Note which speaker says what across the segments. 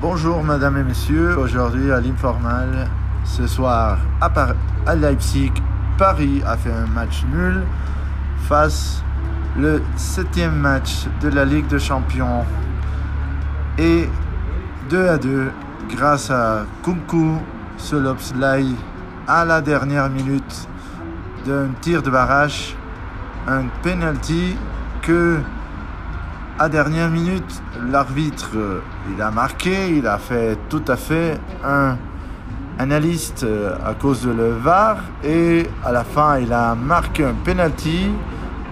Speaker 1: Bonjour Madame et Messieurs, aujourd'hui à l'Informal, ce soir à Leipzig, Paris a fait un match nul face le septième match de la Ligue des Champions. Et 2 à 2 grâce à Kunku Solopslai à la dernière minute d'un tir de barrage, un penalty que à dernière minute, l'arbitre, il a marqué, il a fait tout à fait un analyste euh, à cause de le VAR et à la fin, il a marqué un penalty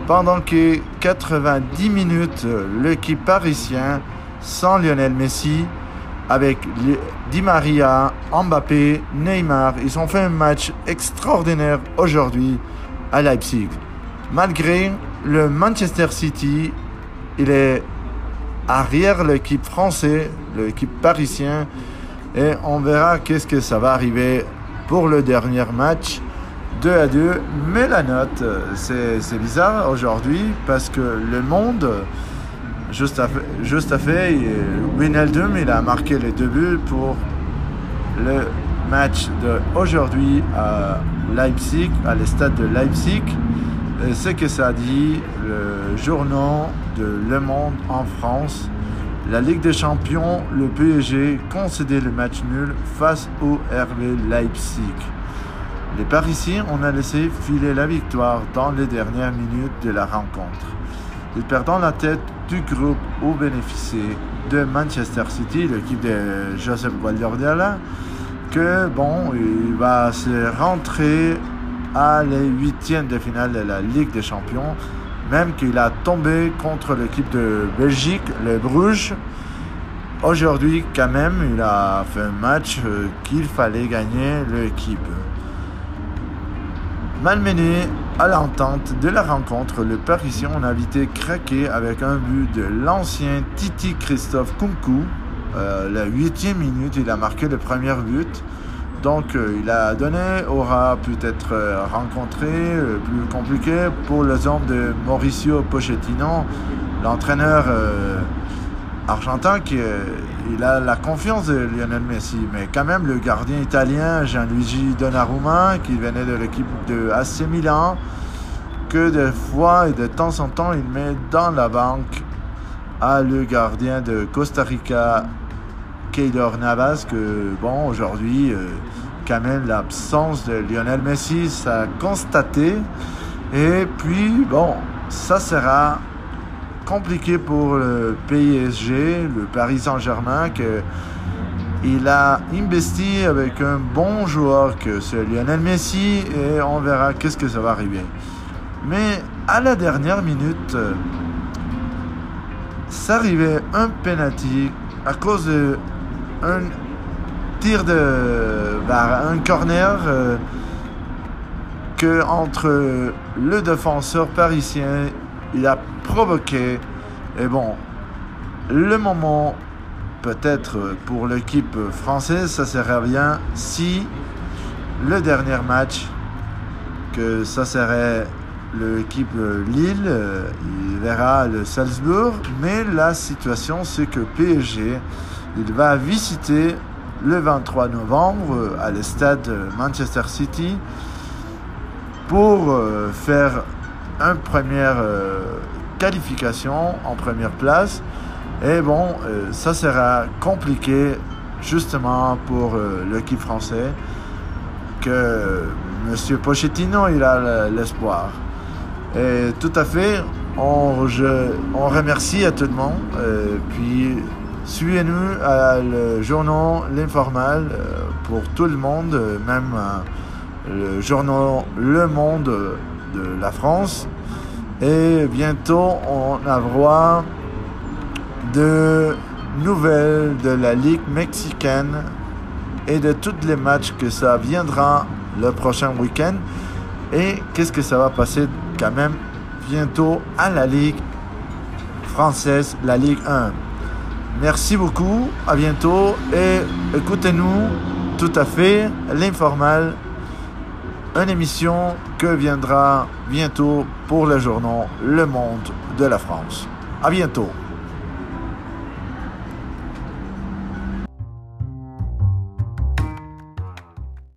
Speaker 1: pendant que 90 minutes, l'équipe parisien sans Lionel Messi avec Di Maria, Mbappé, Neymar, ils ont fait un match extraordinaire aujourd'hui à Leipzig. Malgré le Manchester City il est arrière l'équipe française, l'équipe parisien, et on verra qu'est-ce que ça va arriver pour le dernier match. 2 à 2, mais la note, c'est bizarre aujourd'hui parce que le monde, juste à, juste fait, Wijnaldum, il a marqué les deux buts pour le match d'aujourd'hui à Leipzig, à l'estade de Leipzig. Ce que ça dit, le journal de Le Monde en France, la Ligue des Champions, le PSG concédait le match nul face au RB Leipzig. Les Parisiens ont laissé filer la victoire dans les dernières minutes de la rencontre. Ils perdant la tête du groupe au bénéfice de Manchester City, l'équipe de Joseph Guardiola, que bon, il va se rentrer à les huitièmes de finale de la Ligue des Champions, même qu'il a tombé contre l'équipe de Belgique, les Bruges. Aujourd'hui, quand même, il a fait un match euh, qu'il fallait gagner l'équipe. Malmené à l'entente de la rencontre, le Parisien a invité craqué avec un but de l'ancien Titi Christophe Kunku. Euh, la huitième minute, il a marqué le premier but. Donc euh, il a donné, aura peut-être euh, rencontré, euh, plus compliqué pour hommes de Mauricio Pochettino, l'entraîneur argentin qui a la confiance de Lionel Messi, mais quand même le gardien italien Gianluigi Donnarumma qui venait de l'équipe de AC Milan, que des fois et de temps en temps il met dans la banque à le gardien de Costa Rica Keylor Navas que, bon, aujourd'hui, euh, quand même, l'absence de Lionel Messi, ça constaté. Et puis, bon, ça sera compliqué pour le PSG, le Paris Saint-Germain, que il a investi avec un bon joueur que c'est Lionel Messi et on verra qu'est-ce que ça va arriver. Mais à la dernière minute, ça arrivait un penalty à cause de un tir de un corner euh, que entre le défenseur parisien il a provoqué. Et bon le moment peut-être pour l'équipe française ça serait bien si le dernier match que ça serait l'équipe Lille il verra le Salzbourg. Mais la situation c'est que PSG il va visiter le 23 novembre à l'estade Manchester City pour euh, faire une première euh, qualification en première place. Et bon, euh, ça sera compliqué justement pour l'équipe française que M. Pochettino il a l'espoir. Et tout à fait, on, je, on remercie à tout le monde. puis Suivez-nous à le journal L'Informal euh, pour tout le monde, euh, même euh, le journal Le Monde de la France. Et bientôt, on aura de nouvelles de la Ligue mexicaine et de tous les matchs que ça viendra le prochain week-end. Et qu'est-ce que ça va passer quand même bientôt à la Ligue française, la Ligue 1. Merci beaucoup, à bientôt et écoutez-nous tout à fait l'informal, une émission que viendra bientôt pour le journal Le Monde de la France. À bientôt.